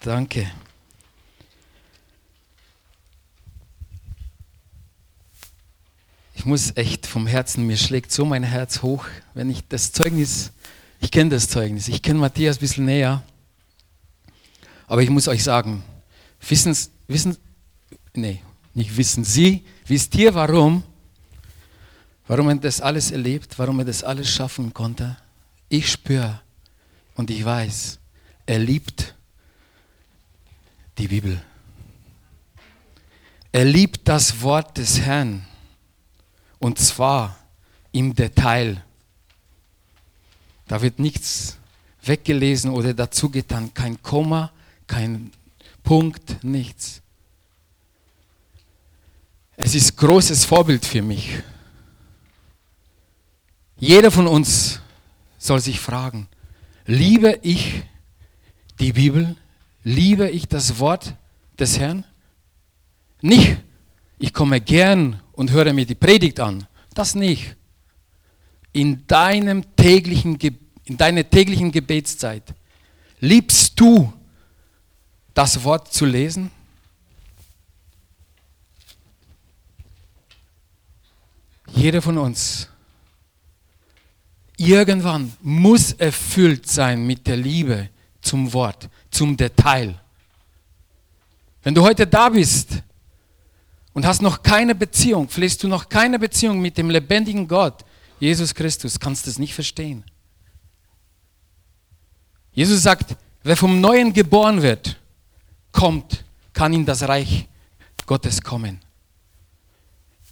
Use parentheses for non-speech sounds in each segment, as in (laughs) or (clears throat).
Danke. Ich muss echt vom Herzen, mir schlägt so mein Herz hoch, wenn ich das Zeugnis, ich kenne das Zeugnis, ich kenne Matthias ein bisschen näher, aber ich muss euch sagen, wissen, wissen, nee, nicht wissen Sie, wisst ihr warum? Warum er das alles erlebt, warum er das alles schaffen konnte? Ich spüre und ich weiß, er liebt die Bibel. Er liebt das Wort des Herrn. Und zwar im Detail. Da wird nichts weggelesen oder dazu getan. Kein Komma, kein Punkt, nichts. Es ist großes Vorbild für mich. Jeder von uns soll sich fragen, liebe ich die Bibel? Liebe ich das Wort des Herrn? Nicht, ich komme gern und höre mir die Predigt an. Das nicht. In deinem täglichen, in deiner täglichen Gebetszeit liebst du das Wort zu lesen? Jeder von uns irgendwann muss erfüllt sein mit der Liebe zum Wort, zum Detail. Wenn du heute da bist und hast noch keine Beziehung, pflegst du noch keine Beziehung mit dem lebendigen Gott, Jesus Christus, kannst du es nicht verstehen. Jesus sagt, wer vom Neuen geboren wird, kommt, kann in das Reich Gottes kommen.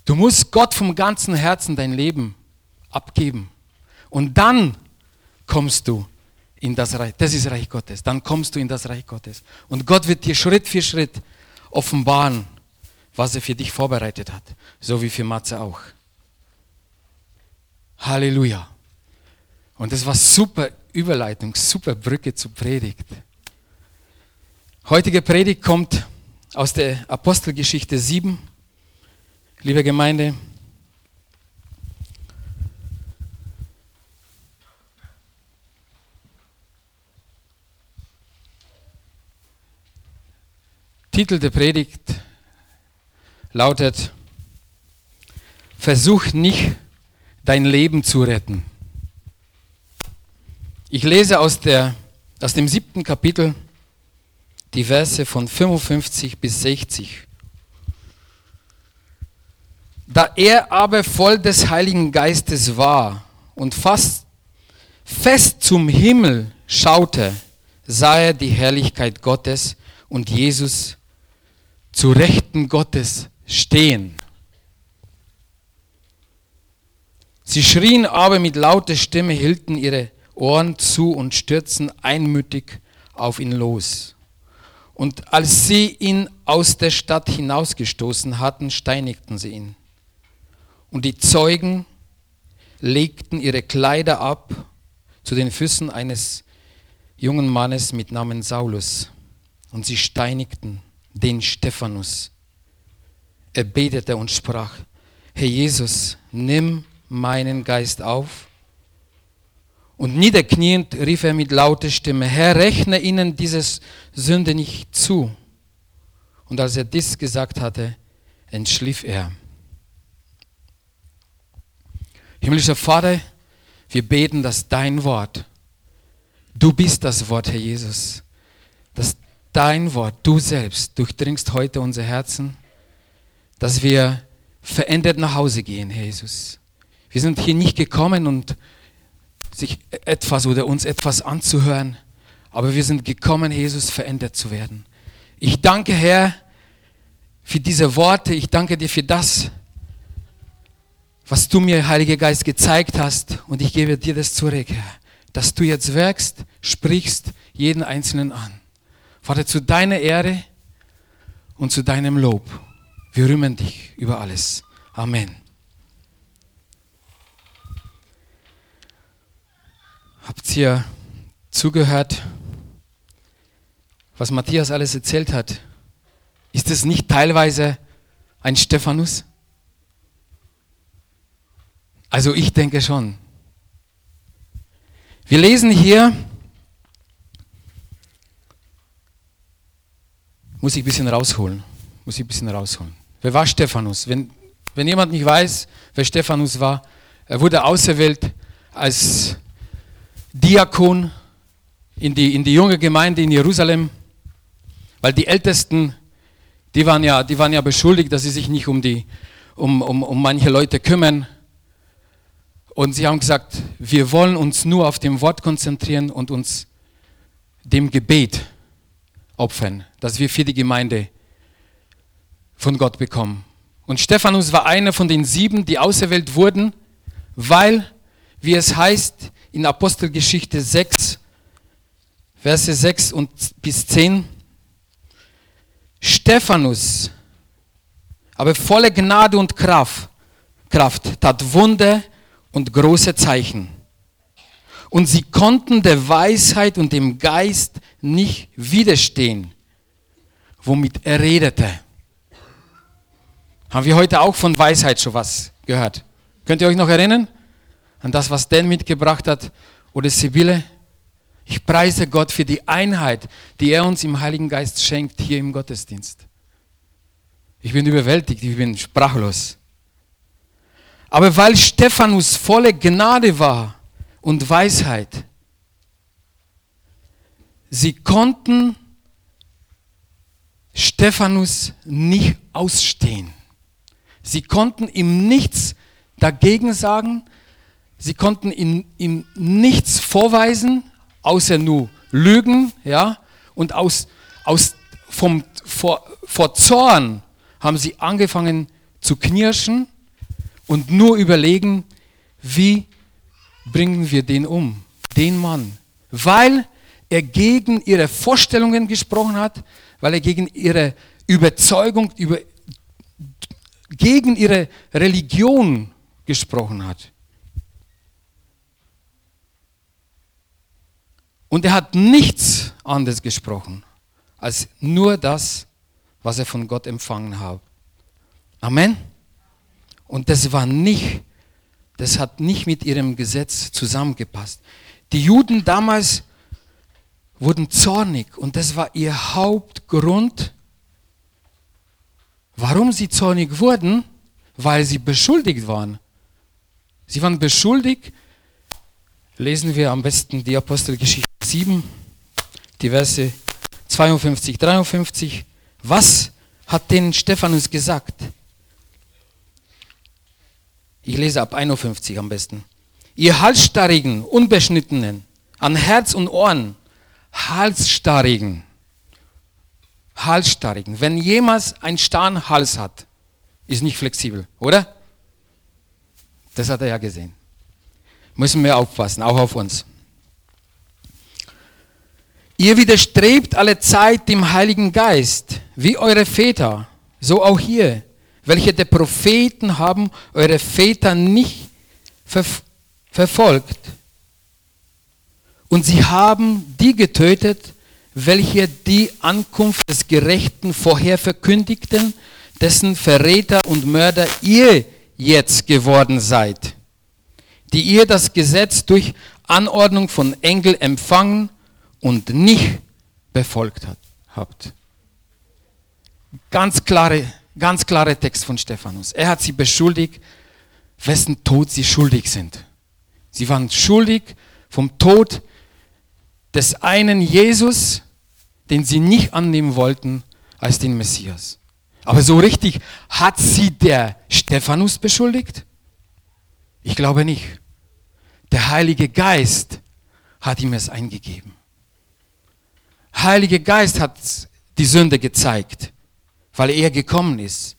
Du musst Gott vom ganzen Herzen dein Leben abgeben. Und dann kommst du in das Reich. Das ist Reich Gottes. Dann kommst du in das Reich Gottes. Und Gott wird dir Schritt für Schritt offenbaren, was er für dich vorbereitet hat. So wie für Matze auch. Halleluja. Und das war super Überleitung, super Brücke zur Predigt. Heutige Predigt kommt aus der Apostelgeschichte 7. Liebe Gemeinde, Titel der Predigt lautet, Versuch nicht, dein Leben zu retten. Ich lese aus, der, aus dem siebten Kapitel die Verse von 55 bis 60. Da er aber voll des Heiligen Geistes war und fast fest zum Himmel schaute, sah er die Herrlichkeit Gottes und Jesus zu Rechten Gottes stehen. Sie schrien aber mit lauter Stimme, hielten ihre Ohren zu und stürzten einmütig auf ihn los. Und als sie ihn aus der Stadt hinausgestoßen hatten, steinigten sie ihn. Und die Zeugen legten ihre Kleider ab zu den Füßen eines jungen Mannes mit Namen Saulus. Und sie steinigten den Stephanus. Er betete und sprach, Herr Jesus, nimm meinen Geist auf. Und niederkniend rief er mit lauter Stimme, Herr, rechne ihnen diese Sünde nicht zu. Und als er dies gesagt hatte, entschlief er. Himmlischer Vater, wir beten, dass dein Wort, du bist das Wort, Herr Jesus, dass dein Wort, du selbst, durchdringst heute unser Herzen, dass wir verändert nach Hause gehen, Jesus. Wir sind hier nicht gekommen, und sich etwas oder uns etwas anzuhören, aber wir sind gekommen, Jesus, verändert zu werden. Ich danke, Herr, für diese Worte. Ich danke dir für das, was du mir, Heiliger Geist, gezeigt hast. Und ich gebe dir das zurück, Herr, dass du jetzt wirkst, sprichst jeden Einzelnen an. Vater, zu deiner Ehre und zu deinem Lob. Wir rühmen dich über alles. Amen. Habt ihr zugehört, was Matthias alles erzählt hat? Ist es nicht teilweise ein Stephanus? Also ich denke schon. Wir lesen hier, muss ich ein bisschen rausholen. Muss ich ein bisschen rausholen. Wer war Stephanus? Wenn, wenn jemand nicht weiß, wer Stephanus war, er wurde auserwählt als Diakon in die, in die junge Gemeinde in Jerusalem, weil die Ältesten, die waren ja, die waren ja beschuldigt, dass sie sich nicht um, die, um, um, um manche Leute kümmern. Und sie haben gesagt, wir wollen uns nur auf dem Wort konzentrieren und uns dem Gebet opfern, dass wir für die Gemeinde von Gott bekommen. Und Stephanus war einer von den sieben, die auserwählt wurden, weil, wie es heißt in Apostelgeschichte 6, Verse 6 und bis 10, Stephanus, aber voller Gnade und Kraft, Kraft tat Wunder und große Zeichen. Und sie konnten der Weisheit und dem Geist nicht widerstehen, womit er redete. Haben wir heute auch von Weisheit schon was gehört? Könnt ihr euch noch erinnern an das, was Dan mitgebracht hat oder Sibylle? Ich preise Gott für die Einheit, die er uns im Heiligen Geist schenkt hier im Gottesdienst. Ich bin überwältigt, ich bin sprachlos. Aber weil Stephanus voller Gnade war und Weisheit, sie konnten Stephanus nicht ausstehen. Sie konnten ihm nichts dagegen sagen, sie konnten ihm, ihm nichts vorweisen, außer nur Lügen, ja, und aus, aus vom, vor, vor Zorn haben sie angefangen zu knirschen und nur überlegen, wie bringen wir den um, den Mann, weil er gegen ihre Vorstellungen gesprochen hat, weil er gegen ihre Überzeugung, über, gegen ihre Religion gesprochen hat. Und er hat nichts anderes gesprochen, als nur das, was er von Gott empfangen hat. Amen. Und das war nicht, das hat nicht mit ihrem Gesetz zusammengepasst. Die Juden damals wurden zornig und das war ihr Hauptgrund, warum sie zornig wurden, weil sie beschuldigt waren. Sie waren beschuldigt, lesen wir am besten die Apostelgeschichte 7, die Verse 52, 53. Was hat denn Stephanus gesagt? Ich lese ab 51 am besten. Ihr Halsstarrigen, Unbeschnittenen, an Herz und Ohren, Halsstarrigen, Halsstarrigen. Wenn jemals ein starren Hals hat, ist nicht flexibel, oder? Das hat er ja gesehen. Müssen wir aufpassen, auch auf uns. Ihr widerstrebt alle Zeit dem Heiligen Geist, wie eure Väter, so auch hier welche der Propheten haben eure Väter nicht ver verfolgt. Und sie haben die getötet, welche die Ankunft des Gerechten vorher verkündigten, dessen Verräter und Mörder ihr jetzt geworden seid, die ihr das Gesetz durch Anordnung von Engel empfangen und nicht befolgt habt. Ganz klare Ganz klarer Text von Stephanus. Er hat sie beschuldigt, wessen Tod sie schuldig sind. Sie waren schuldig vom Tod des einen Jesus, den sie nicht annehmen wollten als den Messias. Aber so richtig hat sie der Stephanus beschuldigt? Ich glaube nicht. Der Heilige Geist hat ihm es eingegeben. Heilige Geist hat die Sünde gezeigt weil er gekommen ist,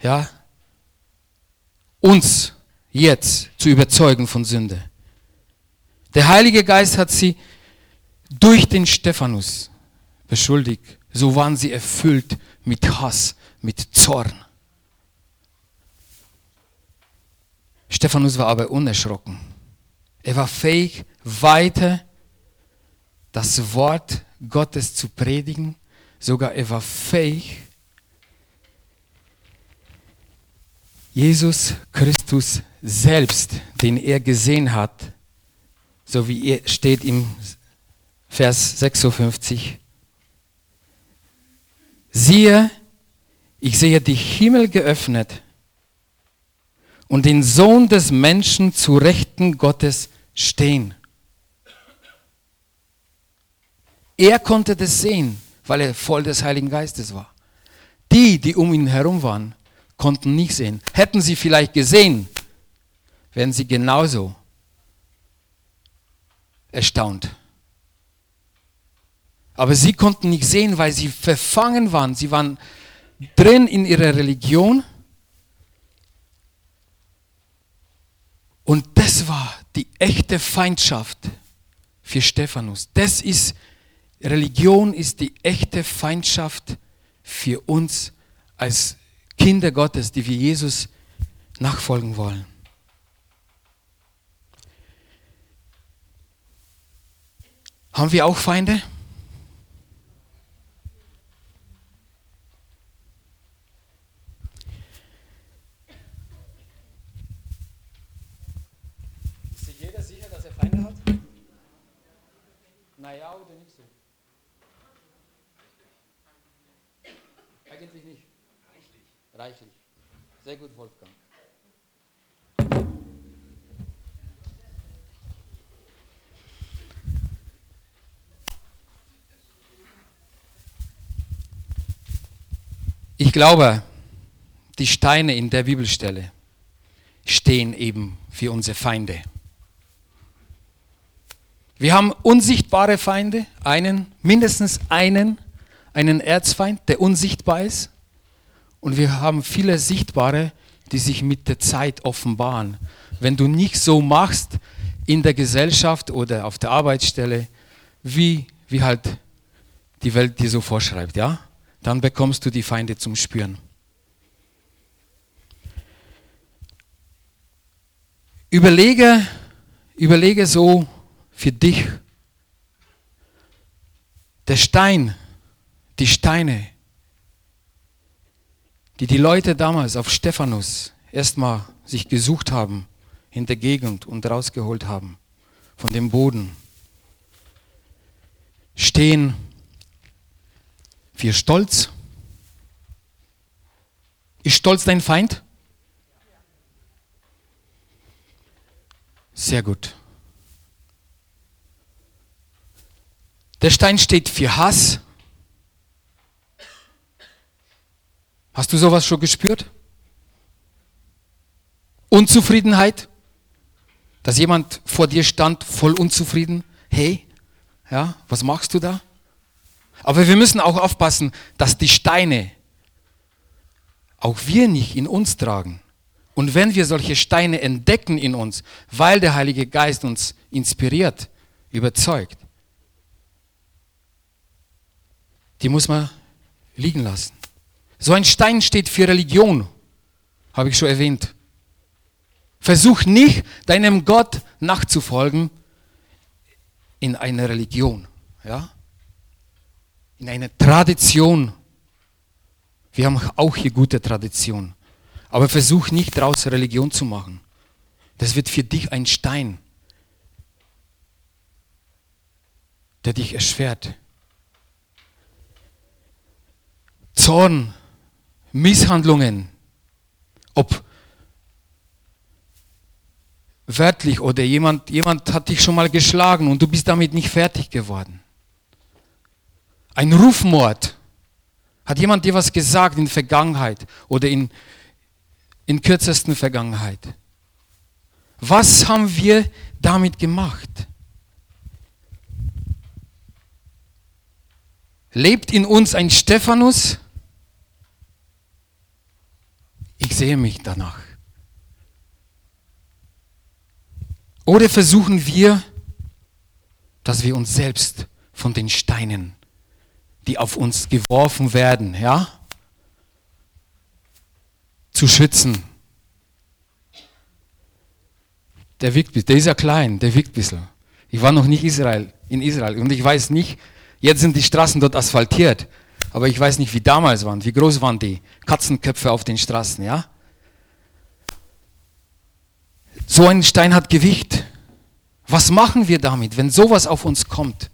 ja, uns jetzt zu überzeugen von Sünde. Der Heilige Geist hat sie durch den Stephanus beschuldigt. So waren sie erfüllt mit Hass, mit Zorn. Stephanus war aber unerschrocken. Er war fähig, weiter das Wort Gottes zu predigen. Sogar er war fähig, Jesus Christus selbst, den er gesehen hat, so wie er steht im Vers 56, siehe, ich sehe die Himmel geöffnet und den Sohn des Menschen zu Rechten Gottes stehen. Er konnte das sehen, weil er voll des Heiligen Geistes war. Die, die um ihn herum waren, konnten nicht sehen. Hätten sie vielleicht gesehen, wären sie genauso erstaunt. Aber sie konnten nicht sehen, weil sie verfangen waren. Sie waren drin in ihrer Religion. Und das war die echte Feindschaft für Stephanus. Das ist, Religion ist die echte Feindschaft für uns als Kinder Gottes, die wir Jesus nachfolgen wollen. Haben wir auch Feinde? Ist sich jeder sicher, dass er Feinde hat? Naja, oder nicht so? Eigentlich nicht. Reichlich. Reichlich. Sehr gut, Wolfgang. Ich glaube, die Steine in der Bibelstelle stehen eben für unsere Feinde. Wir haben unsichtbare Feinde, einen, mindestens einen, einen Erzfeind, der unsichtbar ist. Und wir haben viele sichtbare, die sich mit der Zeit offenbaren. Wenn du nicht so machst in der Gesellschaft oder auf der Arbeitsstelle, wie, wie halt die Welt dir so vorschreibt, ja? Dann bekommst du die Feinde zum Spüren. Überlege, überlege so für dich, der Stein, die Steine, die die Leute damals auf Stephanus erstmal sich gesucht haben in der Gegend und rausgeholt haben von dem Boden, stehen für Stolz. Ist Stolz dein Feind? Sehr gut. Der Stein steht für Hass. Hast du sowas schon gespürt? Unzufriedenheit? Dass jemand vor dir stand, voll unzufrieden. Hey, ja, was machst du da? Aber wir müssen auch aufpassen, dass die Steine auch wir nicht in uns tragen. Und wenn wir solche Steine entdecken in uns, weil der Heilige Geist uns inspiriert, überzeugt, die muss man liegen lassen. So ein Stein steht für Religion, habe ich schon erwähnt. Versuch nicht, deinem Gott nachzufolgen in einer Religion. Ja? In einer Tradition. Wir haben auch hier gute Tradition. Aber versuch nicht daraus Religion zu machen. Das wird für dich ein Stein, der dich erschwert. Zorn, Misshandlungen, ob wörtlich oder jemand, jemand hat dich schon mal geschlagen und du bist damit nicht fertig geworden. Ein Rufmord. Hat jemand dir was gesagt in Vergangenheit oder in, in kürzesten Vergangenheit? Was haben wir damit gemacht? Lebt in uns ein Stephanus? Ich sehe mich danach. Oder versuchen wir, dass wir uns selbst von den Steinen die auf uns geworfen werden, ja, zu schützen. Der wiegt, der ist ja klein, der wiegt ein bisschen. Ich war noch nicht Israel, in Israel und ich weiß nicht, jetzt sind die Straßen dort asphaltiert, aber ich weiß nicht, wie damals waren, wie groß waren die Katzenköpfe auf den Straßen, ja? So ein Stein hat Gewicht. Was machen wir damit, wenn sowas auf uns kommt?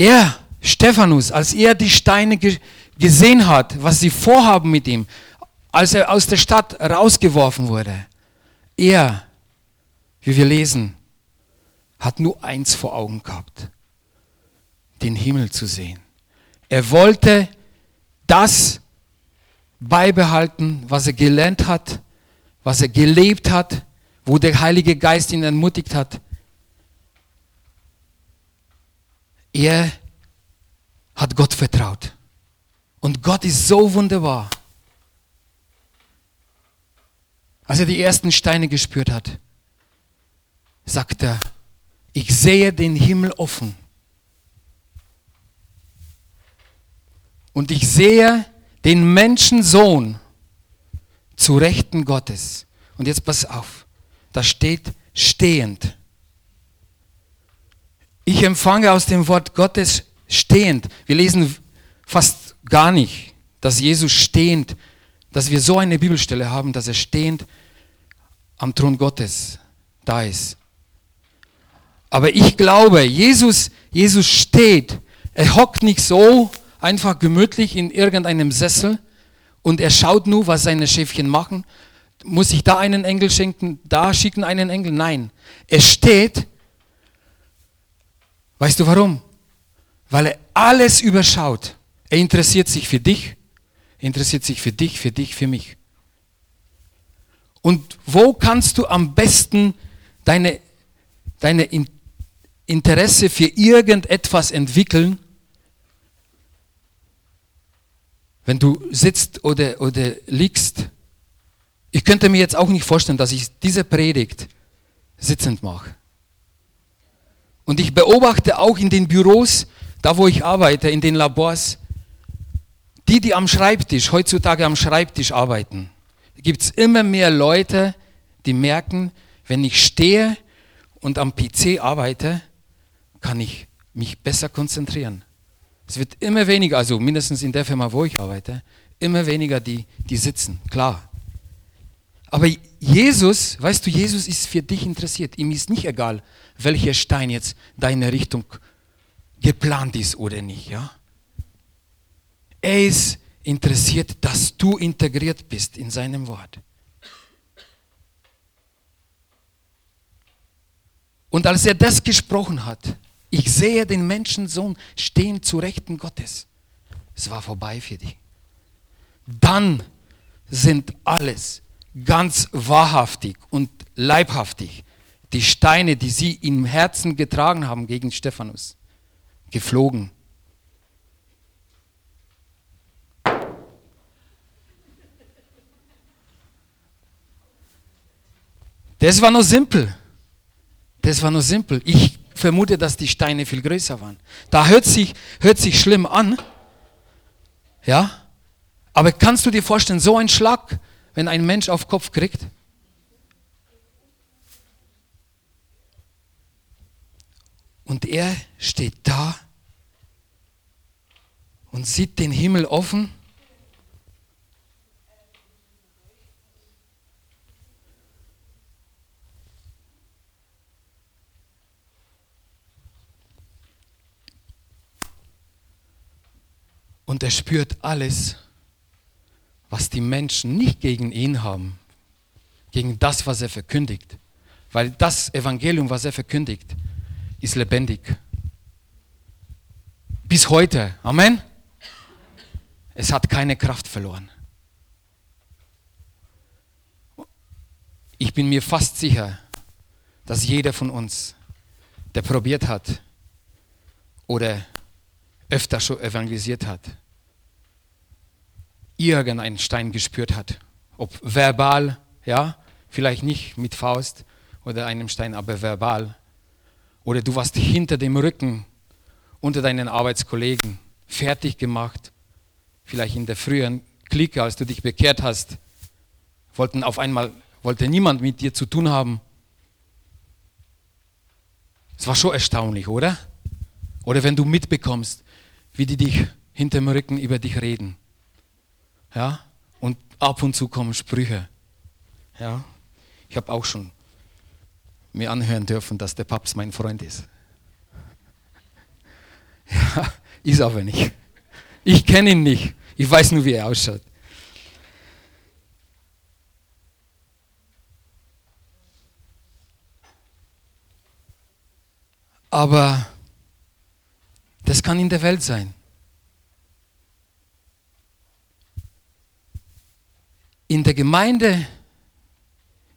Er, Stephanus, als er die Steine ge gesehen hat, was sie vorhaben mit ihm, als er aus der Stadt rausgeworfen wurde, er, wie wir lesen, hat nur eins vor Augen gehabt, den Himmel zu sehen. Er wollte das beibehalten, was er gelernt hat, was er gelebt hat, wo der Heilige Geist ihn ermutigt hat. Er hat Gott vertraut. Und Gott ist so wunderbar. Als er die ersten Steine gespürt hat, sagt er, ich sehe den Himmel offen. Und ich sehe den Menschensohn zu Rechten Gottes. Und jetzt pass auf, da steht stehend. Ich empfange aus dem Wort Gottes stehend. Wir lesen fast gar nicht, dass Jesus stehend, dass wir so eine Bibelstelle haben, dass er stehend am Thron Gottes da ist. Aber ich glaube, Jesus, Jesus steht. Er hockt nicht so einfach gemütlich in irgendeinem Sessel und er schaut nur, was seine Schäfchen machen. Muss ich da einen Engel schenken, da schicken einen Engel? Nein. Er steht. Weißt du warum? Weil er alles überschaut. Er interessiert sich für dich, er interessiert sich für dich, für dich, für mich. Und wo kannst du am besten deine, deine Interesse für irgendetwas entwickeln? Wenn du sitzt oder, oder liegst. Ich könnte mir jetzt auch nicht vorstellen, dass ich diese Predigt sitzend mache. Und ich beobachte auch in den Büros, da wo ich arbeite, in den Labors, die, die am Schreibtisch, heutzutage am Schreibtisch arbeiten, gibt es immer mehr Leute, die merken, wenn ich stehe und am PC arbeite, kann ich mich besser konzentrieren. Es wird immer weniger, also mindestens in der Firma, wo ich arbeite, immer weniger die, die sitzen, klar. Aber Jesus, weißt du, Jesus ist für dich interessiert. Ihm ist nicht egal, welcher Stein jetzt deine Richtung geplant ist oder nicht. Ja? Er ist interessiert, dass du integriert bist in seinem Wort. Und als er das gesprochen hat, ich sehe den Menschensohn stehen zu Rechten Gottes. Es war vorbei für dich. Dann sind alles ganz wahrhaftig und leibhaftig die Steine, die sie im Herzen getragen haben gegen Stephanus, geflogen. Das war nur simpel. Das war nur simpel. Ich vermute, dass die Steine viel größer waren. Da hört sich, hört sich schlimm an. Ja? Aber kannst du dir vorstellen, so ein Schlag, wenn ein Mensch auf Kopf kriegt? Und er steht da und sieht den Himmel offen Und er spürt alles, was die Menschen nicht gegen ihn haben, gegen das, was er verkündigt. Weil das Evangelium, was er verkündigt, ist lebendig. Bis heute. Amen. Es hat keine Kraft verloren. Ich bin mir fast sicher, dass jeder von uns, der probiert hat oder öfter schon evangelisiert hat, irgendeinen Stein gespürt hat. Ob verbal, ja, vielleicht nicht mit Faust oder einem Stein, aber verbal. Oder du warst hinter dem Rücken unter deinen Arbeitskollegen fertig gemacht. Vielleicht in der früheren Clique, als du dich bekehrt hast, wollten auf einmal, wollte niemand mit dir zu tun haben. Es war schon erstaunlich, oder? Oder wenn du mitbekommst, wie die dich hinterm Rücken über dich reden. Ja? Und ab und zu kommen Sprüche. Ja? Ich habe auch schon mir anhören dürfen, dass der Papst mein Freund ist. (laughs) Ja. ist aber nicht. Ich kenne ihn nicht. Ich weiß nur, wie er ausschaut. Aber das kann in der Welt sein. In der Gemeinde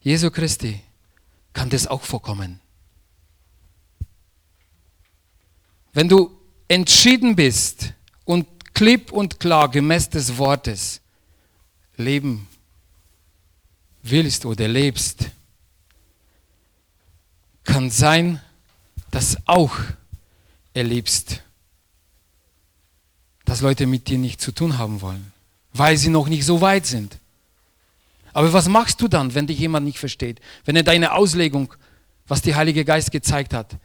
Jesu Christi kann das auch vorkommen. Wenn du entschieden bist und klipp und klar gemäß des Wortes leben willst oder lebst, kann sein, dass auch erlebst, dass Leute mit dir nichts zu tun haben wollen, weil sie noch nicht so weit sind. Aber was machst du dann, wenn dich jemand nicht versteht? Wenn er deine Auslegung, was der Heilige Geist gezeigt hat,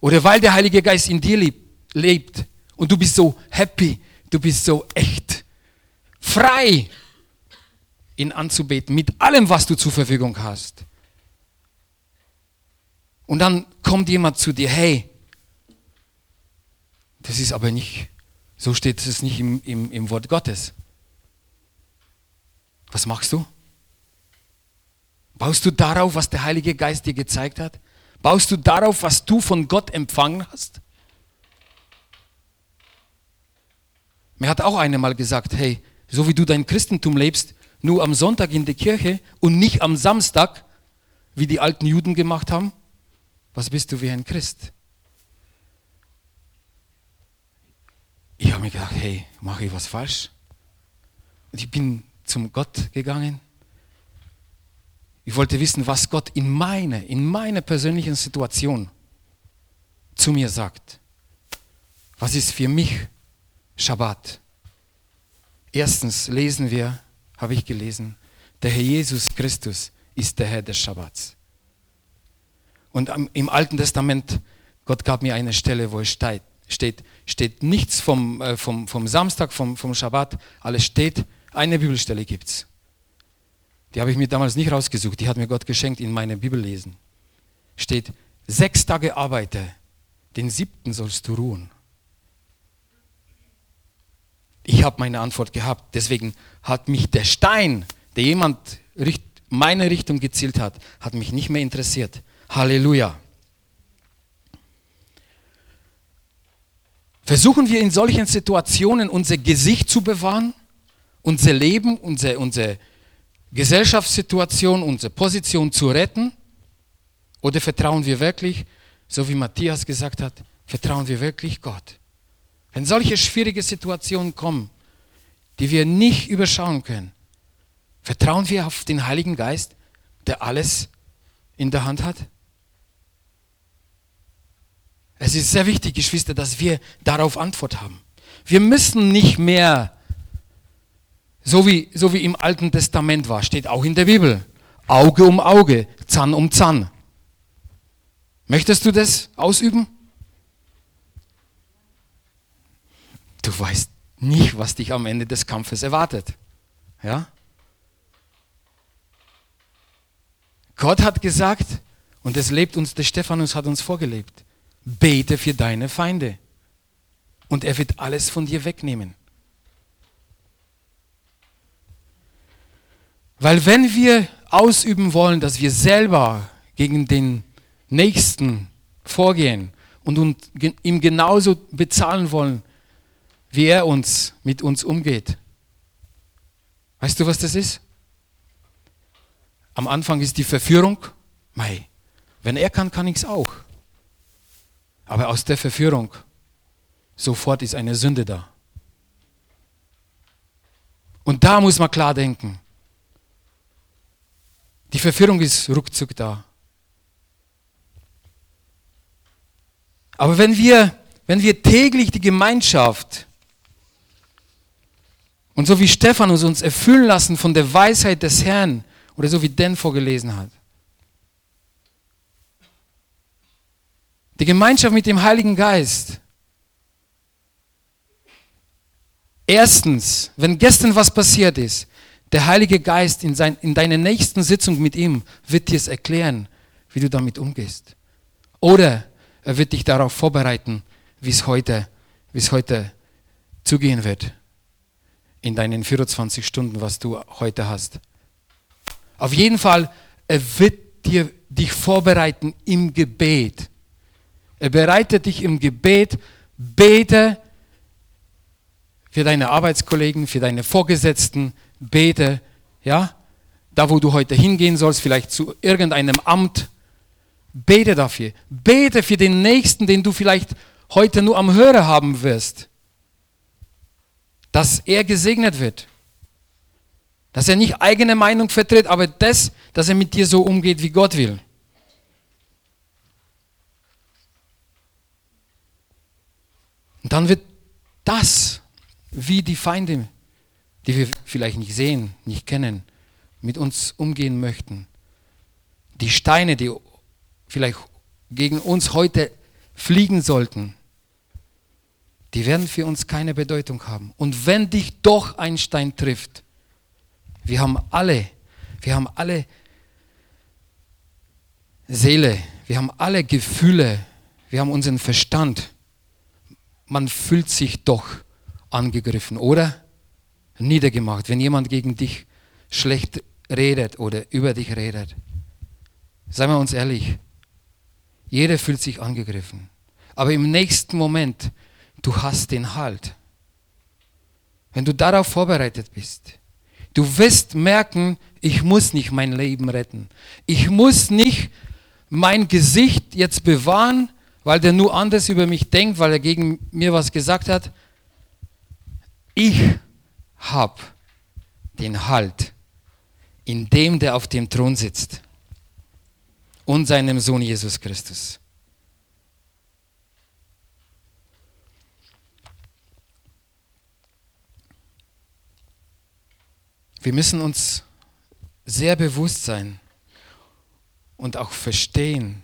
oder weil der Heilige Geist in dir lebt und du bist so happy, du bist so echt, frei, ihn anzubeten mit allem, was du zur Verfügung hast. Und dann kommt jemand zu dir, hey, das ist aber nicht, so steht es nicht im, im, im Wort Gottes. Was machst du? Baust du darauf, was der Heilige Geist dir gezeigt hat? Baust du darauf, was du von Gott empfangen hast? Mir hat auch einer mal gesagt, hey, so wie du dein Christentum lebst, nur am Sonntag in der Kirche und nicht am Samstag, wie die alten Juden gemacht haben, was bist du wie ein Christ? Ich habe mir gedacht, hey, mache ich was falsch? Und ich bin zum Gott gegangen. Ich wollte wissen, was Gott in meine, in meiner persönlichen Situation zu mir sagt. Was ist für mich Schabbat? Erstens lesen wir, habe ich gelesen, der Herr Jesus Christus ist der Herr des Schabbats. Und im Alten Testament, Gott gab mir eine Stelle, wo es steht, steht, steht nichts vom, äh, vom, vom Samstag, vom, vom Schabbat, alles steht, eine Bibelstelle gibt es. Die habe ich mir damals nicht rausgesucht, die hat mir Gott geschenkt in meinem Bibellesen. Steht, sechs Tage arbeite, den siebten sollst du ruhen. Ich habe meine Antwort gehabt, deswegen hat mich der Stein, der jemand meine Richtung gezielt hat, hat mich nicht mehr interessiert. Halleluja. Versuchen wir in solchen Situationen unser Gesicht zu bewahren, unser Leben, unsere, unsere Gesellschaftssituation, unsere Position zu retten? Oder vertrauen wir wirklich, so wie Matthias gesagt hat, vertrauen wir wirklich Gott? Wenn solche schwierige Situationen kommen, die wir nicht überschauen können, vertrauen wir auf den Heiligen Geist, der alles in der Hand hat? Es ist sehr wichtig, Geschwister, dass wir darauf Antwort haben. Wir müssen nicht mehr, so wie, so wie im Alten Testament war, steht auch in der Bibel, Auge um Auge, Zahn um Zahn. Möchtest du das ausüben? Du weißt nicht, was dich am Ende des Kampfes erwartet. Ja? Gott hat gesagt, und es lebt uns, der Stephanus hat uns vorgelebt, bete für deine Feinde. Und er wird alles von dir wegnehmen. Weil wenn wir ausüben wollen, dass wir selber gegen den Nächsten vorgehen und ihm genauso bezahlen wollen, wie er uns mit uns umgeht. Weißt du, was das ist? Am Anfang ist die Verführung, mei, wenn er kann, kann ich es auch. Aber aus der Verführung, sofort ist eine Sünde da. Und da muss man klar denken. Die Verführung ist ruckzuck da. Aber wenn wir, wenn wir täglich die Gemeinschaft und so wie Stephanus uns erfüllen lassen von der Weisheit des Herrn oder so wie Dan vorgelesen hat, Die Gemeinschaft mit dem Heiligen Geist. Erstens, wenn gestern was passiert ist, der Heilige Geist in, sein, in deiner nächsten Sitzung mit ihm wird dir es erklären, wie du damit umgehst. Oder er wird dich darauf vorbereiten, wie es heute, heute zugehen wird in deinen 24 Stunden, was du heute hast. Auf jeden Fall, er wird dir, dich vorbereiten im Gebet. Er bereitet dich im Gebet. Bete für deine Arbeitskollegen, für deine Vorgesetzten. Bete, ja, da wo du heute hingehen sollst, vielleicht zu irgendeinem Amt. Bete dafür. Bete für den Nächsten, den du vielleicht heute nur am Hörer haben wirst. Dass er gesegnet wird. Dass er nicht eigene Meinung vertritt, aber das, dass er mit dir so umgeht, wie Gott will. Und dann wird das, wie die Feinde, die wir vielleicht nicht sehen, nicht kennen, mit uns umgehen möchten. Die Steine, die vielleicht gegen uns heute fliegen sollten, die werden für uns keine Bedeutung haben. Und wenn dich doch ein Stein trifft, wir haben alle, wir haben alle Seele, wir haben alle Gefühle, wir haben unseren Verstand man fühlt sich doch angegriffen, oder? Niedergemacht, wenn jemand gegen dich schlecht redet oder über dich redet. Seien wir uns ehrlich, jeder fühlt sich angegriffen. Aber im nächsten Moment, du hast den Halt. Wenn du darauf vorbereitet bist, du wirst merken, ich muss nicht mein Leben retten. Ich muss nicht mein Gesicht jetzt bewahren, weil der nur anders über mich denkt, weil er gegen mir was gesagt hat. Ich habe den Halt in dem, der auf dem Thron sitzt und seinem Sohn Jesus Christus. Wir müssen uns sehr bewusst sein und auch verstehen,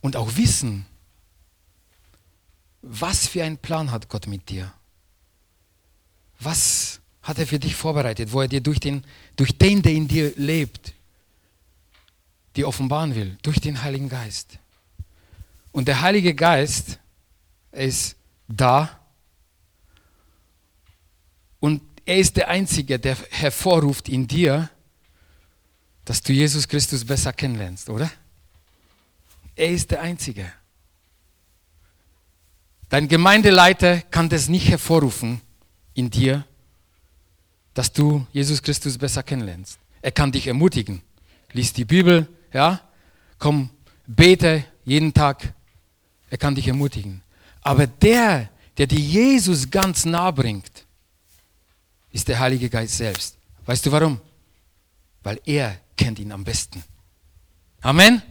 und auch wissen, was für einen Plan hat Gott mit dir? Was hat er für dich vorbereitet, wo er dir durch den, durch den, der in dir lebt, dir offenbaren will, durch den Heiligen Geist. Und der Heilige Geist ist da und er ist der Einzige, der hervorruft in dir, dass du Jesus Christus besser kennenlernst, oder? Er ist der Einzige. Dein Gemeindeleiter kann das nicht hervorrufen in dir, dass du Jesus Christus besser kennenlernst. Er kann dich ermutigen. Lies die Bibel, ja? Komm, bete jeden Tag. Er kann dich ermutigen. Aber der, der dir Jesus ganz nah bringt, ist der Heilige Geist selbst. Weißt du warum? Weil er kennt ihn am besten. Amen.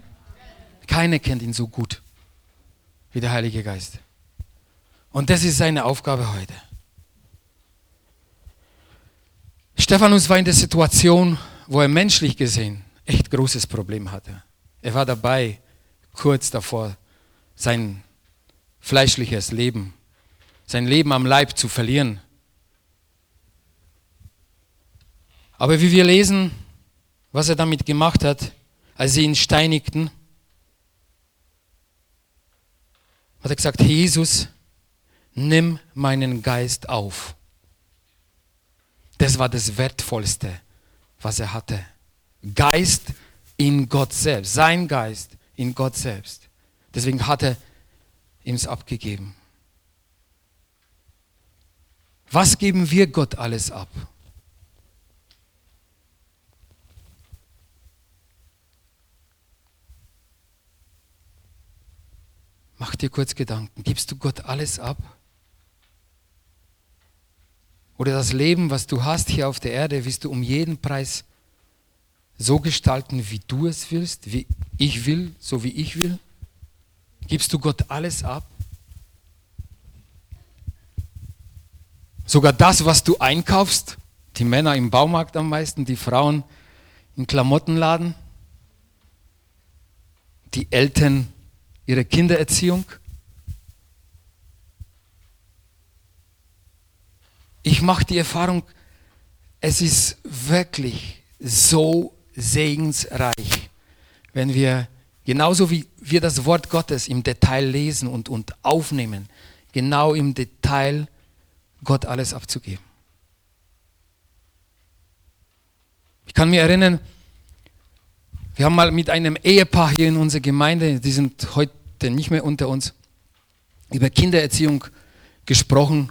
Keiner kennt ihn so gut wie der Heilige Geist. Und das ist seine Aufgabe heute. Stephanus war in der Situation, wo er menschlich gesehen echt großes Problem hatte. Er war dabei, kurz davor, sein fleischliches Leben, sein Leben am Leib zu verlieren. Aber wie wir lesen, was er damit gemacht hat, als sie ihn steinigten, hat er gesagt, Jesus, nimm meinen Geist auf. Das war das Wertvollste, was er hatte. Geist in Gott selbst, sein Geist in Gott selbst. Deswegen hat er ihm es abgegeben. Was geben wir Gott alles ab? Mach dir kurz Gedanken. Gibst du Gott alles ab? Oder das Leben, was du hast hier auf der Erde, willst du um jeden Preis so gestalten, wie du es willst, wie ich will, so wie ich will? Gibst du Gott alles ab? Sogar das, was du einkaufst, die Männer im Baumarkt am meisten, die Frauen im Klamottenladen, die Eltern ihre Kindererziehung. Ich mache die Erfahrung, es ist wirklich so segensreich, wenn wir Genauso wie wir das Wort Gottes im Detail lesen und, und aufnehmen, genau im Detail Gott alles abzugeben. Ich kann mich erinnern, wir haben mal mit einem Ehepaar hier in unserer Gemeinde, die sind heute nicht mehr unter uns, über Kindererziehung gesprochen,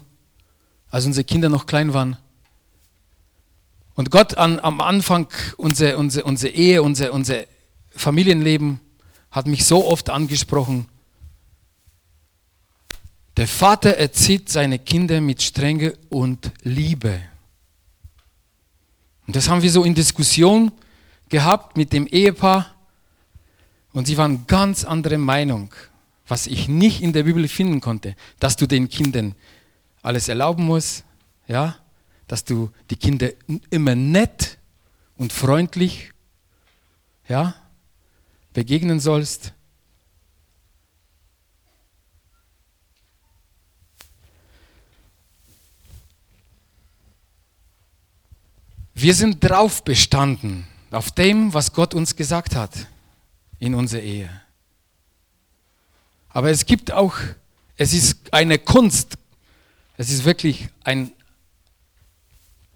als unsere Kinder noch klein waren. Und Gott an, am Anfang unserer unser, unser Ehe, unser, unser Familienleben hat mich so oft angesprochen. Der Vater erzieht seine Kinder mit Strenge und Liebe. Und das haben wir so in Diskussion gehabt mit dem Ehepaar. Und sie waren ganz andere Meinung, was ich nicht in der Bibel finden konnte, dass du den Kindern alles erlauben musst, ja, dass du die Kinder immer nett und freundlich, ja, begegnen sollst. Wir sind drauf bestanden, auf dem, was Gott uns gesagt hat in unserer Ehe. Aber es gibt auch, es ist eine Kunst, es ist wirklich ein,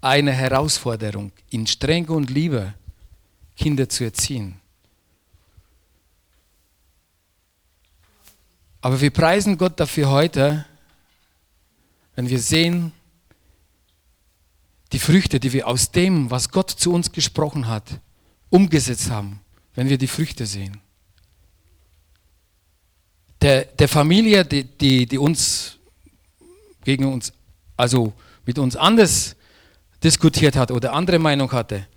eine Herausforderung, in Strenge und Liebe Kinder zu erziehen. Aber wir preisen Gott dafür heute, wenn wir sehen, die Früchte, die wir aus dem, was Gott zu uns gesprochen hat, umgesetzt haben, wenn wir die Früchte sehen. Der, der Familie, die, die, die uns gegen uns, also mit uns anders diskutiert hat oder andere Meinung hatte,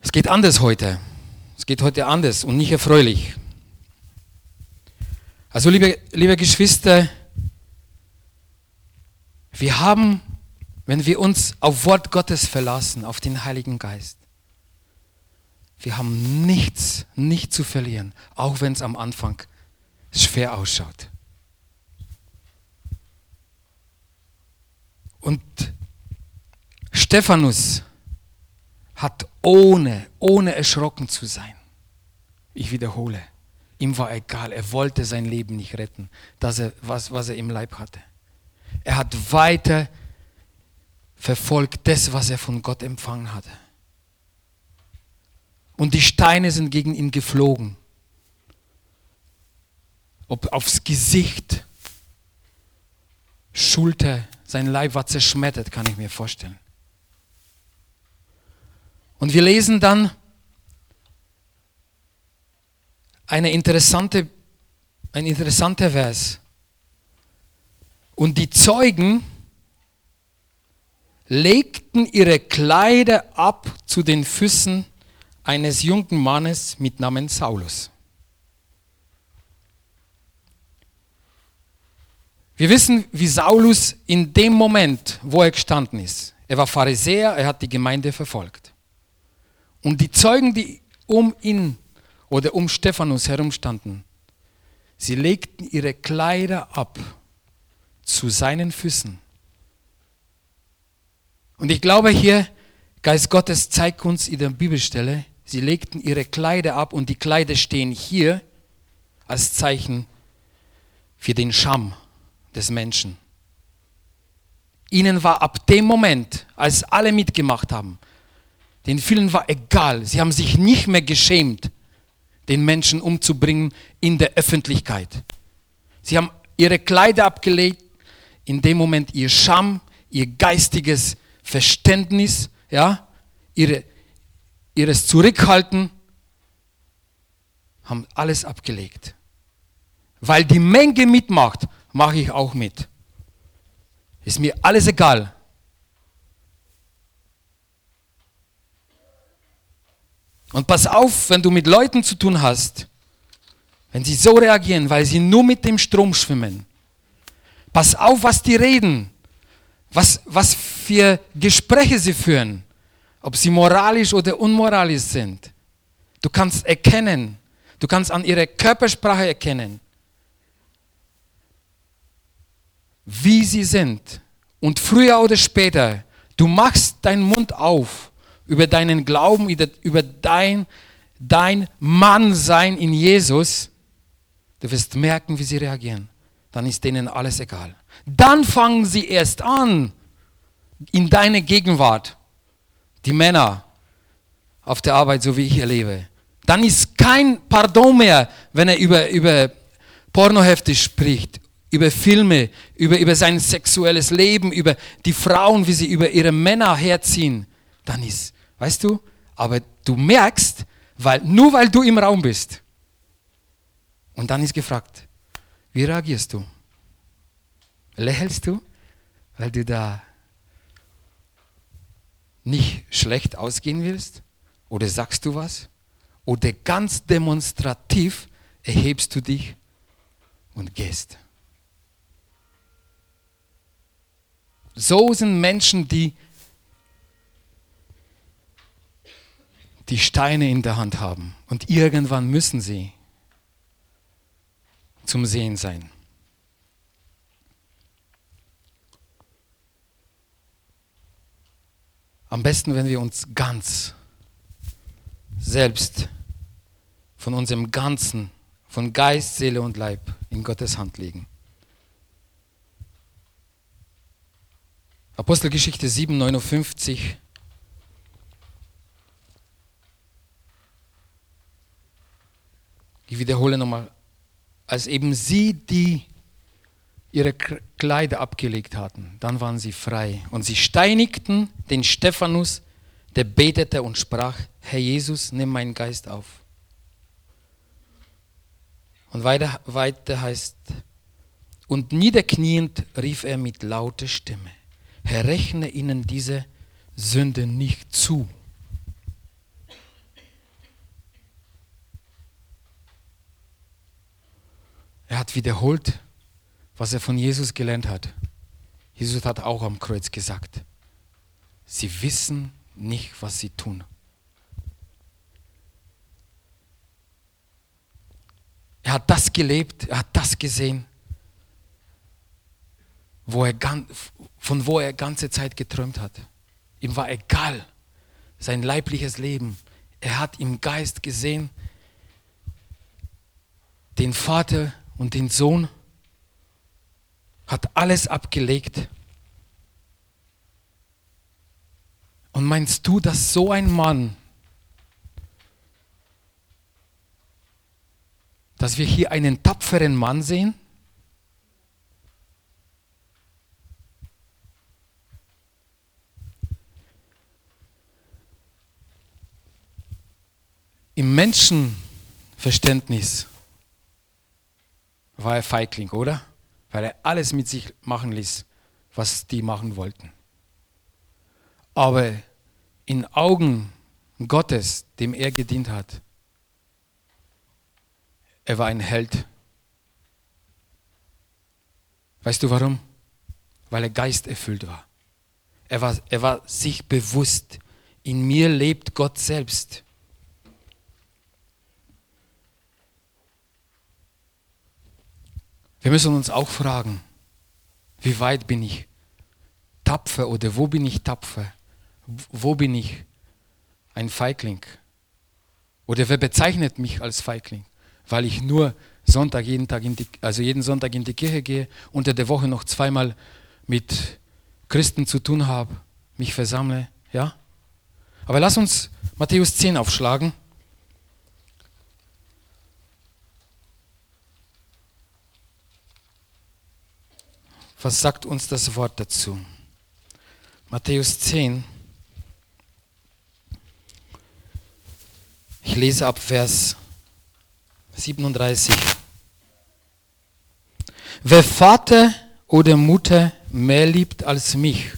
es geht anders heute. Es geht heute anders und nicht erfreulich. Also liebe, liebe Geschwister, wir haben wenn wir uns auf Wort Gottes verlassen, auf den Heiligen Geist, wir haben nichts, nicht zu verlieren, auch wenn es am Anfang schwer ausschaut. Und Stephanus hat ohne, ohne erschrocken zu sein, ich wiederhole, ihm war egal, er wollte sein Leben nicht retten, dass er, was, was er im Leib hatte. Er hat weiter verfolgt das, was er von Gott empfangen hatte. Und die Steine sind gegen ihn geflogen. Ob aufs Gesicht, Schulter, sein Leib war zerschmettert, kann ich mir vorstellen. Und wir lesen dann eine interessante, ein interessanter Vers. Und die Zeugen legten ihre Kleider ab zu den Füßen eines jungen Mannes mit Namen Saulus. Wir wissen, wie Saulus in dem Moment, wo er gestanden ist, er war Pharisäer, er hat die Gemeinde verfolgt. Und die Zeugen, die um ihn oder um Stephanus herumstanden, sie legten ihre Kleider ab zu seinen Füßen. Und ich glaube hier, Geist Gottes zeigt uns in der Bibelstelle, sie legten ihre Kleider ab und die Kleider stehen hier als Zeichen für den Scham des Menschen. Ihnen war ab dem Moment, als alle mitgemacht haben, den vielen war egal, sie haben sich nicht mehr geschämt, den Menschen umzubringen in der Öffentlichkeit. Sie haben ihre Kleider abgelegt, in dem Moment ihr Scham, ihr geistiges Verständnis, ja, ihre, ihres Zurückhalten, haben alles abgelegt. Weil die Menge mitmacht, mache ich auch mit. Ist mir alles egal. Und pass auf, wenn du mit Leuten zu tun hast, wenn sie so reagieren, weil sie nur mit dem Strom schwimmen. Pass auf, was die reden was, was für Gespräche sie führen, ob sie moralisch oder unmoralisch sind. Du kannst erkennen, du kannst an ihrer Körpersprache erkennen, wie sie sind. Und früher oder später, du machst deinen Mund auf über deinen Glauben, über dein, dein Mann sein in Jesus, du wirst merken, wie sie reagieren. Dann ist denen alles egal. Dann fangen sie erst an, in deine Gegenwart, die Männer auf der Arbeit, so wie ich erlebe. Dann ist kein Pardon mehr, wenn er über, über Pornohefte spricht, über Filme, über, über sein sexuelles Leben, über die Frauen, wie sie über ihre Männer herziehen. Dann ist, weißt du, aber du merkst, weil, nur weil du im Raum bist. Und dann ist gefragt, wie reagierst du? Lächelst du, weil du da nicht schlecht ausgehen willst? Oder sagst du was? Oder ganz demonstrativ erhebst du dich und gehst. So sind Menschen, die die Steine in der Hand haben und irgendwann müssen sie zum Sehen sein. Am besten, wenn wir uns ganz selbst von unserem Ganzen, von Geist, Seele und Leib in Gottes Hand legen. Apostelgeschichte 7, 59. Ich wiederhole nochmal. Als eben sie, die ihre Kleider abgelegt hatten, dann waren sie frei. Und sie steinigten den Stephanus, der betete und sprach, Herr Jesus, nimm meinen Geist auf. Und weiter, weiter heißt, und niederkniend rief er mit lauter Stimme, Herr, rechne ihnen diese Sünde nicht zu. Er hat wiederholt, was er von Jesus gelernt hat. Jesus hat auch am Kreuz gesagt, sie wissen nicht, was sie tun. Er hat das gelebt, er hat das gesehen, wo er, von wo er ganze Zeit geträumt hat. Ihm war egal sein leibliches Leben. Er hat im Geist gesehen den Vater und den Sohn, hat alles abgelegt. Und meinst du, dass so ein Mann, dass wir hier einen tapferen Mann sehen? Im Menschenverständnis war er Feigling, oder? Weil er alles mit sich machen ließ, was die machen wollten. Aber in Augen Gottes, dem er gedient hat, er war ein Held. Weißt du warum? Weil er geisterfüllt war. Er war, er war sich bewusst, in mir lebt Gott selbst. Wir müssen uns auch fragen, wie weit bin ich tapfer oder wo bin ich tapfer? Wo bin ich ein Feigling? Oder wer bezeichnet mich als Feigling? Weil ich nur Sonntag jeden Tag in die, also jeden Sonntag in die Kirche gehe, unter der Woche noch zweimal mit Christen zu tun habe, mich versammle, ja? Aber lass uns Matthäus 10 aufschlagen. Was sagt uns das Wort dazu? Matthäus 10. Ich lese ab Vers 37. Wer Vater oder Mutter mehr liebt als mich,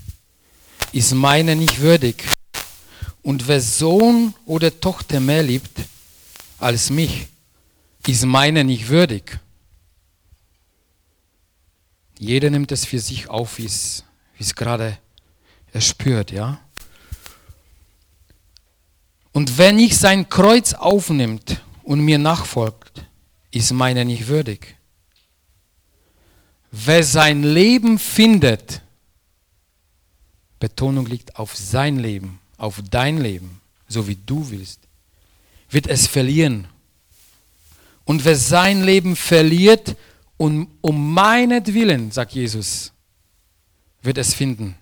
ist meiner nicht würdig. Und wer Sohn oder Tochter mehr liebt als mich, ist meiner nicht würdig. Jeder nimmt es für sich auf, wie es, gerade er spürt, ja. Und wenn ich sein Kreuz aufnimmt und mir nachfolgt, ist meiner nicht würdig. Wer sein Leben findet, Betonung liegt auf sein Leben, auf dein Leben, so wie du willst, wird es verlieren. Und wer sein Leben verliert, um, um meinetwillen, sagt Jesus, wird es finden.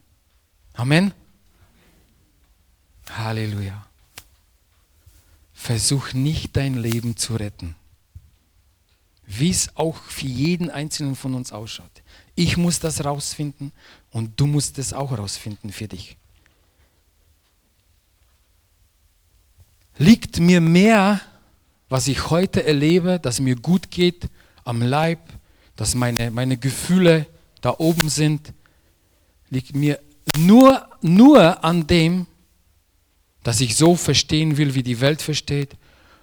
Amen. Halleluja. Versuch nicht dein Leben zu retten. Wie es auch für jeden Einzelnen von uns ausschaut. Ich muss das rausfinden und du musst es auch rausfinden für dich. Liegt mir mehr, was ich heute erlebe, dass mir gut geht am Leib, dass meine, meine Gefühle da oben sind, liegt mir nur, nur an dem, dass ich so verstehen will, wie die Welt versteht,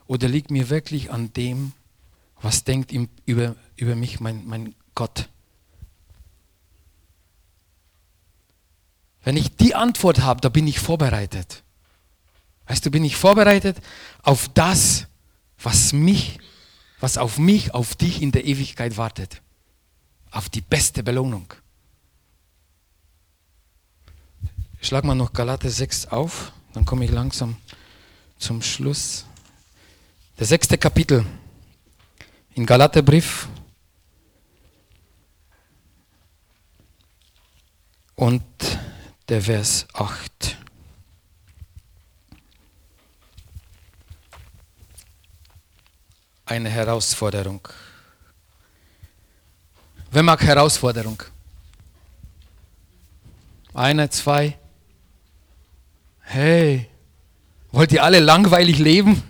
oder liegt mir wirklich an dem, was denkt über, über mich mein, mein Gott? Wenn ich die Antwort habe, da bin ich vorbereitet. Weißt du, bin ich vorbereitet auf das, was mich, was auf mich, auf dich in der Ewigkeit wartet. Auf die beste Belohnung. Schlag mal noch Galate 6 auf, dann komme ich langsam zum Schluss. Der sechste Kapitel in Galaterbrief. Und der Vers 8. Eine Herausforderung. Wer mag Herausforderung? Eine, zwei. Hey, wollt ihr alle langweilig leben?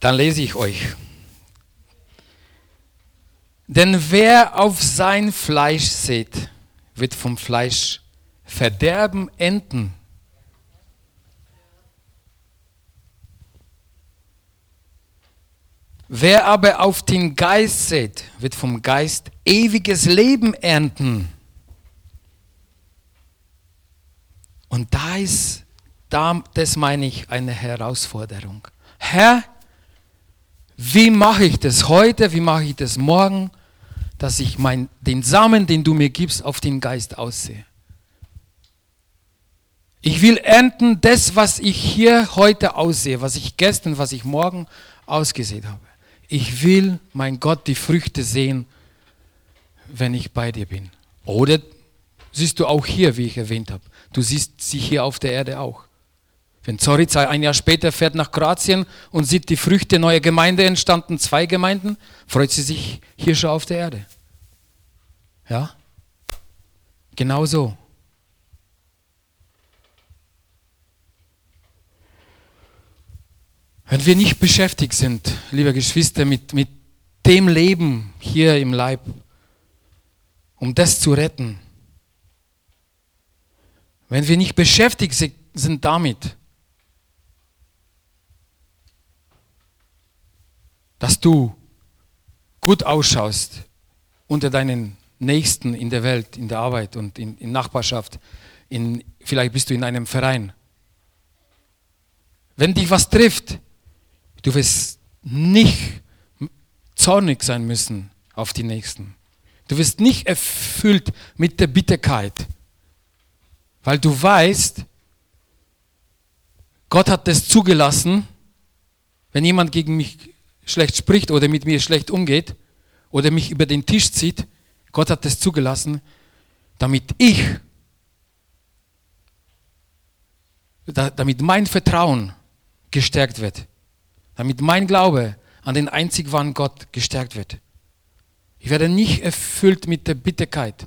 Dann lese ich euch. Denn wer auf sein Fleisch sät, wird vom Fleisch Verderben enden. Wer aber auf den Geist sät, wird vom Geist ewiges Leben ernten. Und da ist, das meine ich, eine Herausforderung. Herr, wie mache ich das heute, wie mache ich das morgen, dass ich mein, den Samen, den du mir gibst, auf den Geist aussehe. Ich will ernten das, was ich hier heute aussehe, was ich gestern, was ich morgen ausgesehen habe. Ich will, mein Gott, die Früchte sehen, wenn ich bei dir bin. Oder siehst du auch hier, wie ich erwähnt habe. Du siehst sie hier auf der Erde auch. Wenn Zorica ein Jahr später fährt nach Kroatien und sieht die Früchte neuer Gemeinde entstanden, zwei Gemeinden, freut sie sich hier schon auf der Erde. Ja? Genau so. Wenn wir nicht beschäftigt sind, liebe Geschwister, mit, mit dem Leben hier im Leib, um das zu retten, wenn wir nicht beschäftigt sind damit, dass du gut ausschaust unter deinen Nächsten in der Welt, in der Arbeit und in, in Nachbarschaft, in, vielleicht bist du in einem Verein. Wenn dich was trifft, du wirst nicht zornig sein müssen auf die Nächsten. Du wirst nicht erfüllt mit der Bitterkeit, weil du weißt, Gott hat das zugelassen, wenn jemand gegen mich schlecht spricht oder mit mir schlecht umgeht oder mich über den Tisch zieht, Gott hat das zugelassen, damit ich, damit mein Vertrauen gestärkt wird, damit mein Glaube an den einzig wahren Gott gestärkt wird. Ich werde nicht erfüllt mit der Bitterkeit.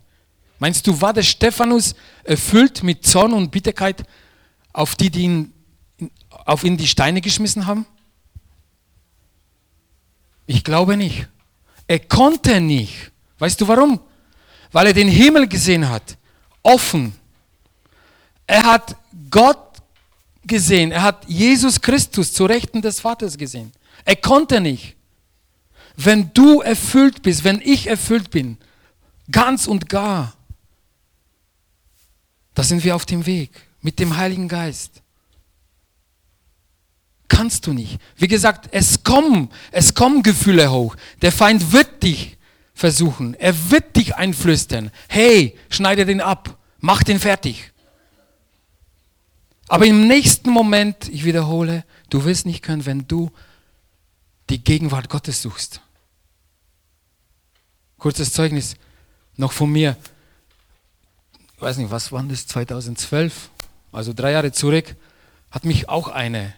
Meinst du, war der Stephanus erfüllt mit Zorn und Bitterkeit auf die, die ihn, auf ihn die Steine geschmissen haben? Ich glaube nicht. Er konnte nicht. Weißt du warum? Weil er den Himmel gesehen hat. Offen. Er hat Gott gesehen. Er hat Jesus Christus zu Rechten des Vaters gesehen. Er konnte nicht. Wenn du erfüllt bist, wenn ich erfüllt bin, ganz und gar, da sind wir auf dem Weg mit dem Heiligen Geist kannst du nicht. Wie gesagt, es kommen, es kommen Gefühle hoch. Der Feind wird dich versuchen. Er wird dich einflüstern. Hey, schneide den ab. Mach den fertig. Aber im nächsten Moment, ich wiederhole, du wirst nicht können, wenn du die Gegenwart Gottes suchst. Kurzes Zeugnis noch von mir. Ich weiß nicht, was war das? 2012, also drei Jahre zurück, hat mich auch eine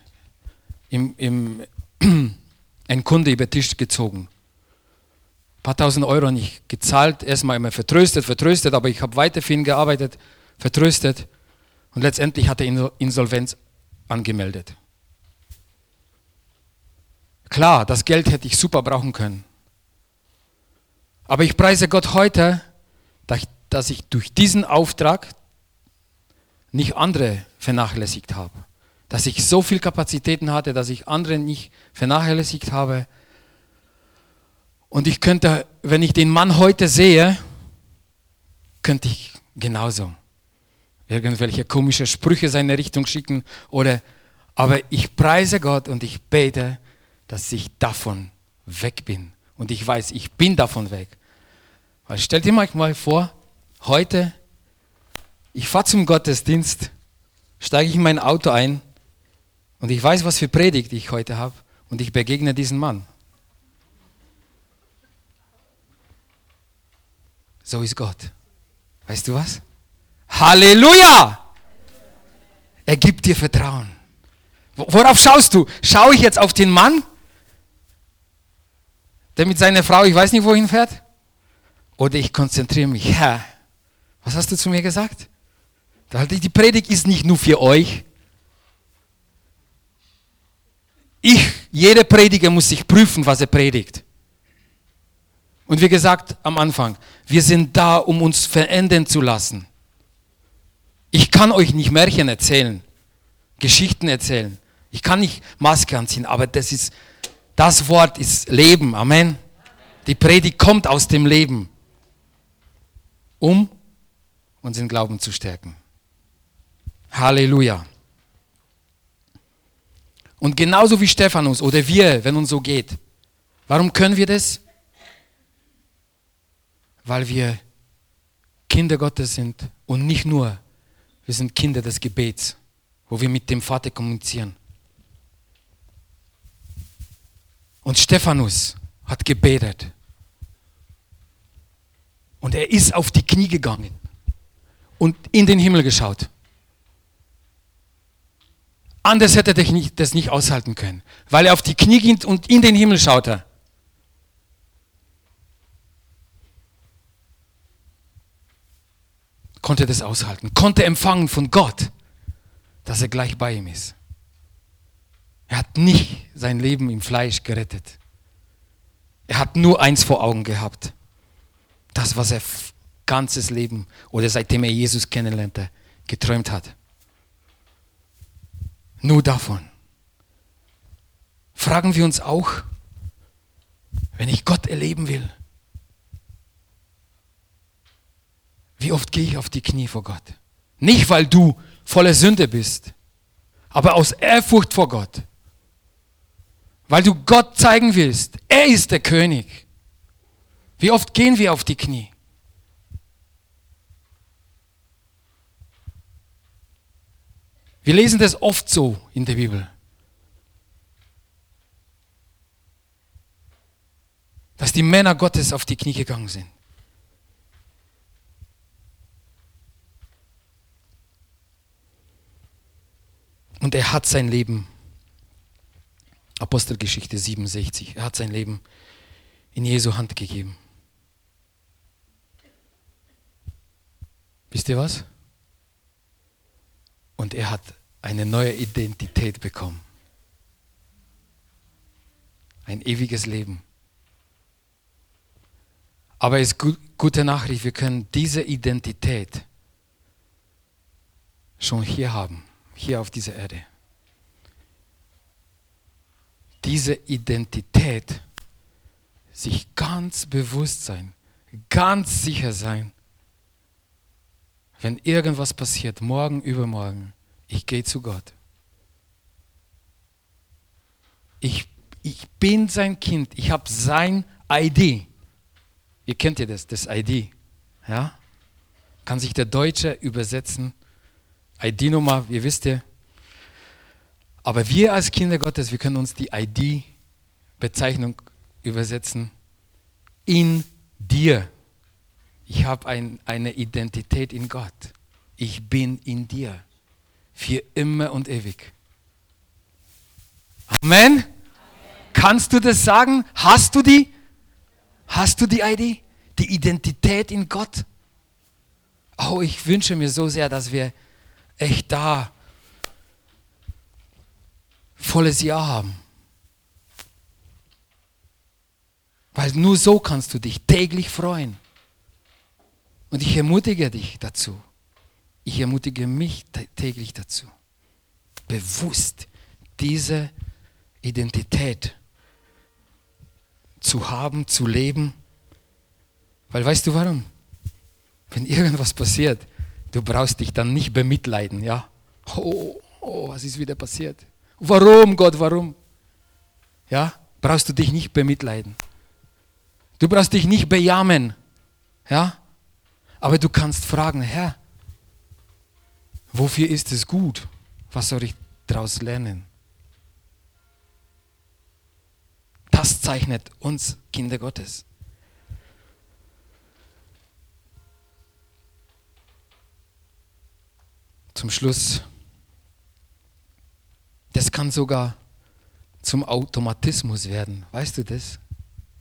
im, im, (clears throat) ein Kunde über den Tisch gezogen. Ein paar tausend Euro nicht gezahlt, erstmal immer vertröstet, vertröstet, aber ich habe weiter für ihn gearbeitet, vertröstet. Und letztendlich hat er Insolvenz angemeldet. Klar, das Geld hätte ich super brauchen können. Aber ich preise Gott heute, dass ich durch diesen Auftrag nicht andere vernachlässigt habe. Dass ich so viel Kapazitäten hatte, dass ich andere nicht vernachlässigt habe. Und ich könnte, wenn ich den Mann heute sehe, könnte ich genauso irgendwelche komische Sprüche seine Richtung schicken oder aber ich preise Gott und ich bete, dass ich davon weg bin und ich weiß, ich bin davon weg. Weil stellt ihr euch mal vor, heute ich fahre zum Gottesdienst, steige ich in mein Auto ein und ich weiß, was für Predigt ich heute habe und ich begegne diesen Mann. So ist Gott. Weißt du was? Halleluja! Er gibt dir Vertrauen. Worauf schaust du? Schaue ich jetzt auf den Mann, der mit seiner Frau, ich weiß nicht wohin fährt? Oder ich konzentriere mich, Herr, was hast du zu mir gesagt? Die Predigt ist nicht nur für euch. Ich, jeder Prediger muss sich prüfen, was er predigt. Und wie gesagt am Anfang, wir sind da, um uns verändern zu lassen. Ich kann euch nicht Märchen erzählen, Geschichten erzählen. Ich kann nicht Maske anziehen, aber das ist, das Wort ist Leben. Amen. Die Predigt kommt aus dem Leben, um unseren Glauben zu stärken. Halleluja. Und genauso wie Stephanus oder wir, wenn uns so geht. Warum können wir das? Weil wir Kinder Gottes sind und nicht nur wir sind Kinder des Gebets, wo wir mit dem Vater kommunizieren. Und Stephanus hat gebetet. Und er ist auf die Knie gegangen und in den Himmel geschaut. Anders hätte er das nicht aushalten können, weil er auf die Knie ging und in den Himmel schaute. Konnte das aushalten, konnte empfangen von Gott, dass er gleich bei ihm ist. Er hat nicht sein Leben im Fleisch gerettet. Er hat nur eins vor Augen gehabt. Das, was er ganzes Leben oder seitdem er Jesus kennenlernte, geträumt hat. Nur davon. Fragen wir uns auch, wenn ich Gott erleben will, Wie oft gehe ich auf die Knie vor Gott? Nicht, weil du voller Sünde bist, aber aus Ehrfurcht vor Gott. Weil du Gott zeigen willst, er ist der König. Wie oft gehen wir auf die Knie? Wir lesen das oft so in der Bibel. Dass die Männer Gottes auf die Knie gegangen sind. Und er hat sein Leben, Apostelgeschichte 67, er hat sein Leben in Jesu Hand gegeben. Wisst ihr was? Und er hat eine neue Identität bekommen. Ein ewiges Leben. Aber es ist gut, gute Nachricht, wir können diese Identität schon hier haben hier auf dieser Erde. Diese Identität, sich ganz bewusst sein, ganz sicher sein, wenn irgendwas passiert, morgen, übermorgen, ich gehe zu Gott. Ich, ich bin sein Kind, ich habe sein ID. Ihr kennt ja das, das ID. Ja? kann sich der Deutsche übersetzen. ID-Nummer, ihr wisst ja. Aber wir als Kinder Gottes, wir können uns die ID-Bezeichnung übersetzen. In dir. Ich habe ein, eine Identität in Gott. Ich bin in dir. Für immer und ewig. Amen. Amen. Kannst du das sagen? Hast du die? Hast du die ID? Die Identität in Gott? Oh, ich wünsche mir so sehr, dass wir echt da volles Ja haben. Weil nur so kannst du dich täglich freuen. Und ich ermutige dich dazu. Ich ermutige mich täglich dazu. Bewusst diese Identität zu haben, zu leben. Weil weißt du warum? Wenn irgendwas passiert, du brauchst dich dann nicht bemitleiden, ja? Oh, oh, was ist wieder passiert? Warum, Gott, warum? Ja? Brauchst du dich nicht bemitleiden. Du brauchst dich nicht bejammern, ja? Aber du kannst fragen, Herr, wofür ist es gut? Was soll ich daraus lernen? Das zeichnet uns Kinder Gottes. Zum Schluss, das kann sogar zum Automatismus werden. Weißt du das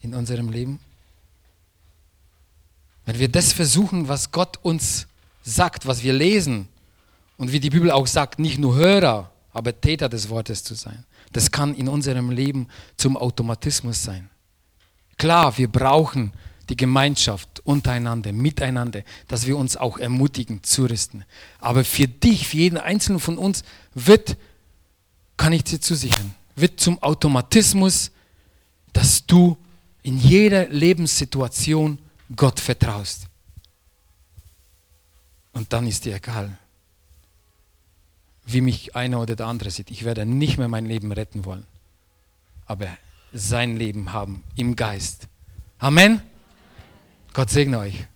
in unserem Leben? Wenn wir das versuchen, was Gott uns sagt, was wir lesen, und wie die Bibel auch sagt, nicht nur Hörer, aber Täter des Wortes zu sein. Das kann in unserem Leben zum Automatismus sein. Klar, wir brauchen die Gemeinschaft untereinander, miteinander, dass wir uns auch ermutigen, zurüsten. Aber für dich, für jeden Einzelnen von uns wird, kann ich dir zusichern, wird zum Automatismus, dass du in jeder Lebenssituation Gott vertraust. Und dann ist dir egal, wie mich einer oder der andere sieht. Ich werde nicht mehr mein Leben retten wollen, aber sein Leben haben im Geist. Amen. Gott segne euch.